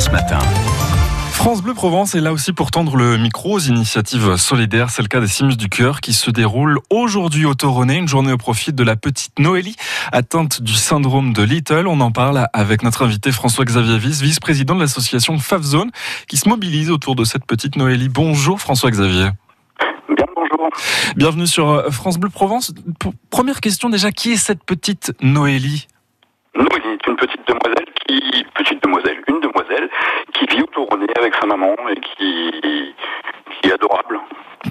France Matin. France Bleu Provence est là aussi pour tendre le micro aux initiatives solidaires. C'est le cas des Simus du Cœur qui se déroule aujourd'hui au Toronnet, une journée au profit de la petite Noélie atteinte du syndrome de Little. On en parle avec notre invité François-Xavier Viss, vice-président de l'association FAFZone qui se mobilise autour de cette petite Noélie. Bonjour François-Xavier. Bien, bonjour. Bienvenue sur euh, France Bleu Provence. P- Première question déjà, qui est cette petite Noélie? Noélie est une petite demoiselle qui, petite demoiselle, une demoiselle qui vit au Toronnet avec sa maman et qui, qui est adorable.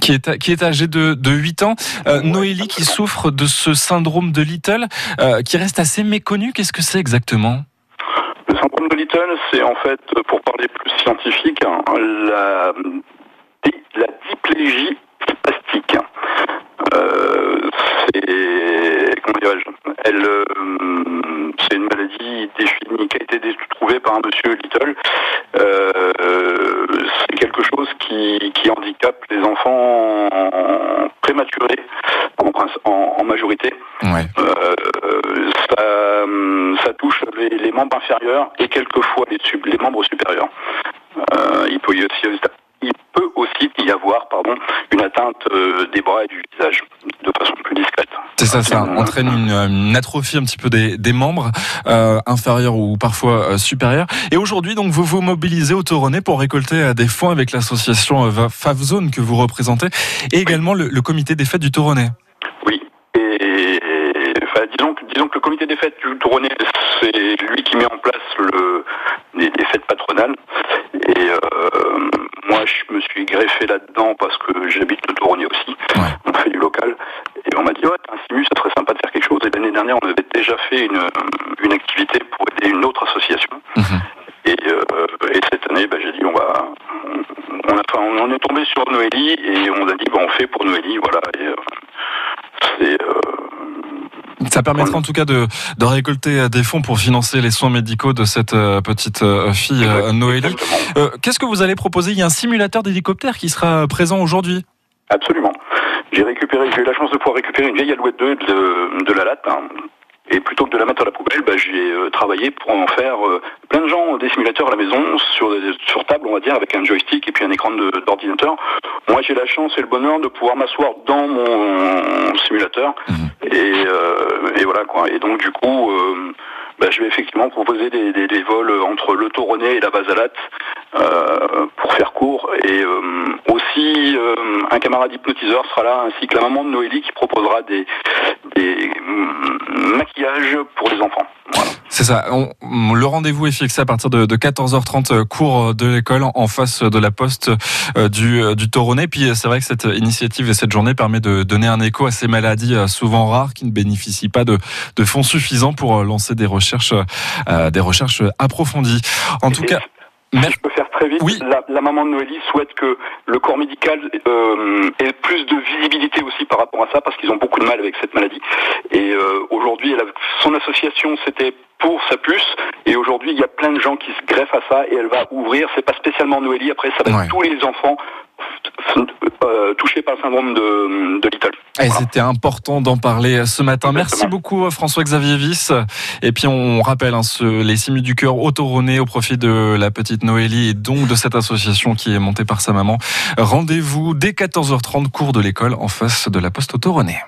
qui est, qui est âgée de, de 8 ans. Euh, Noélie qui souffre de ce syndrome de Little, euh, qui reste assez méconnu. Qu'est-ce que c'est exactement? Le syndrome de Little, c'est en fait, pour parler plus scientifique, hein, la, la diplégie spastique. Euh, c'est, comment dirais-je, elle, euh, c'est une maladie définie, qui a été trouvée par un monsieur Little. Euh, chose qui, qui handicape les enfants prématurés en, princi- en- en majorité. Ouais. Euh, ça, ça touche les, les membres inférieurs et quelquefois les membres supérieurs. Euh, il, peut y aussi, il peut aussi y avoir pardon, une atteinte euh, des bras et du visage de façon plus discrète. C'est ça, ça entraîne une, une atrophie un petit peu des, des membres euh, inférieurs ou parfois euh, supérieurs. Et aujourd'hui, donc, vous vous mobilisez au Toronnet pour récolter euh, des fonds avec l'association FAFZone que vous représentez et également le, le comité des fêtes du Toronnet. Oui. Et, enfin, disons, que, disons que le comité des fêtes du Toronnet, c'est lui qui met en place le, les, les fêtes patronales. Et euh, moi, je me suis greffé là-dedans parce que j'habite le Toronnet aussi. Ouais. On fait du local. Et on m'a dit, ouais, t'as un simu, ça serait sympa de faire quelque chose. Et l'année dernière, on avait déjà fait une, une activité pour aider une autre association. Mhm. Et, euh, et cette année, bah, j'ai dit, on va. On, a, enfin, on est tombé sur Noélie et on a dit, bah, on fait pour Noélie, voilà. Et, euh, c'est. euh, Ça permettra en tout cas de, de récolter euh, des fonds pour financer les soins médicaux de cette euh, petite euh, fille Noélie. Euh, Qu'est-ce que vous allez proposer? Il y a un simulateur d'hélicoptère qui sera présent aujourd'hui. Absolument. J'ai récupéré, j'ai eu la chance de pouvoir récupérer une vieille Alouette 2 de, de la latte. hein. Et plutôt que de la mettre à la poubelle, bah, j'ai euh, travaillé pour en faire euh, plein de gens des simulateurs à la maison sur, sur table, on va dire, avec un joystick et puis un écran d'ordinateur. Moi, j'ai la chance et le bonheur de pouvoir m'asseoir dans mon simulateur. Et, euh, et voilà quoi. Et donc du coup, euh, bah, je vais effectivement proposer des, des- des vols entre le Toronnet et la Basalate euh, pour faire court. Et euh, aussi, un camarade hypnotiseur sera là, ainsi que la maman de Noélie qui proposera des, des mm, maquillages pour les enfants. Voilà. C'est ça. On- le rendez-vous est fixé à partir de, de 14h30 euh, cours de l'école en face de la poste euh, du, euh, du Toronnet. Puis euh, c'est vrai que cette initiative et cette journée permet de donner un écho à ces maladies euh, souvent rares qui ne bénéficient pas de, de fonds suffisants pour euh, lancer des recherches, euh, des recherches approfondies. En tout Et cas, Si je peux faire très vite, Oui. la, la maman de Noélie souhaite que le corps médical euh, ait plus de visibilité aussi par rapport à ça, parce qu'ils ont beaucoup de mal avec cette maladie. Et euh, aujourd'hui, son association, c'était pour sa puce, et aujourd'hui, il y a plein de gens qui se greffent à ça, et elle va ouvrir, c'est pas spécialement Noélie, après, ça va Ouais. être tous les enfants euh, touchés par le syndrome de, de Little. Voilà. c'était important d'en parler ce matin. Merci beaucoup euh, François-Xavier Viss. Et puis on rappelle hein, ce- les Simus du cœur au Toronnet au profit de la petite Noélie et donc de cette association qui est montée par sa maman. Rendez-vous dès 14h30 cours de l'école en face de la poste au Toronnet.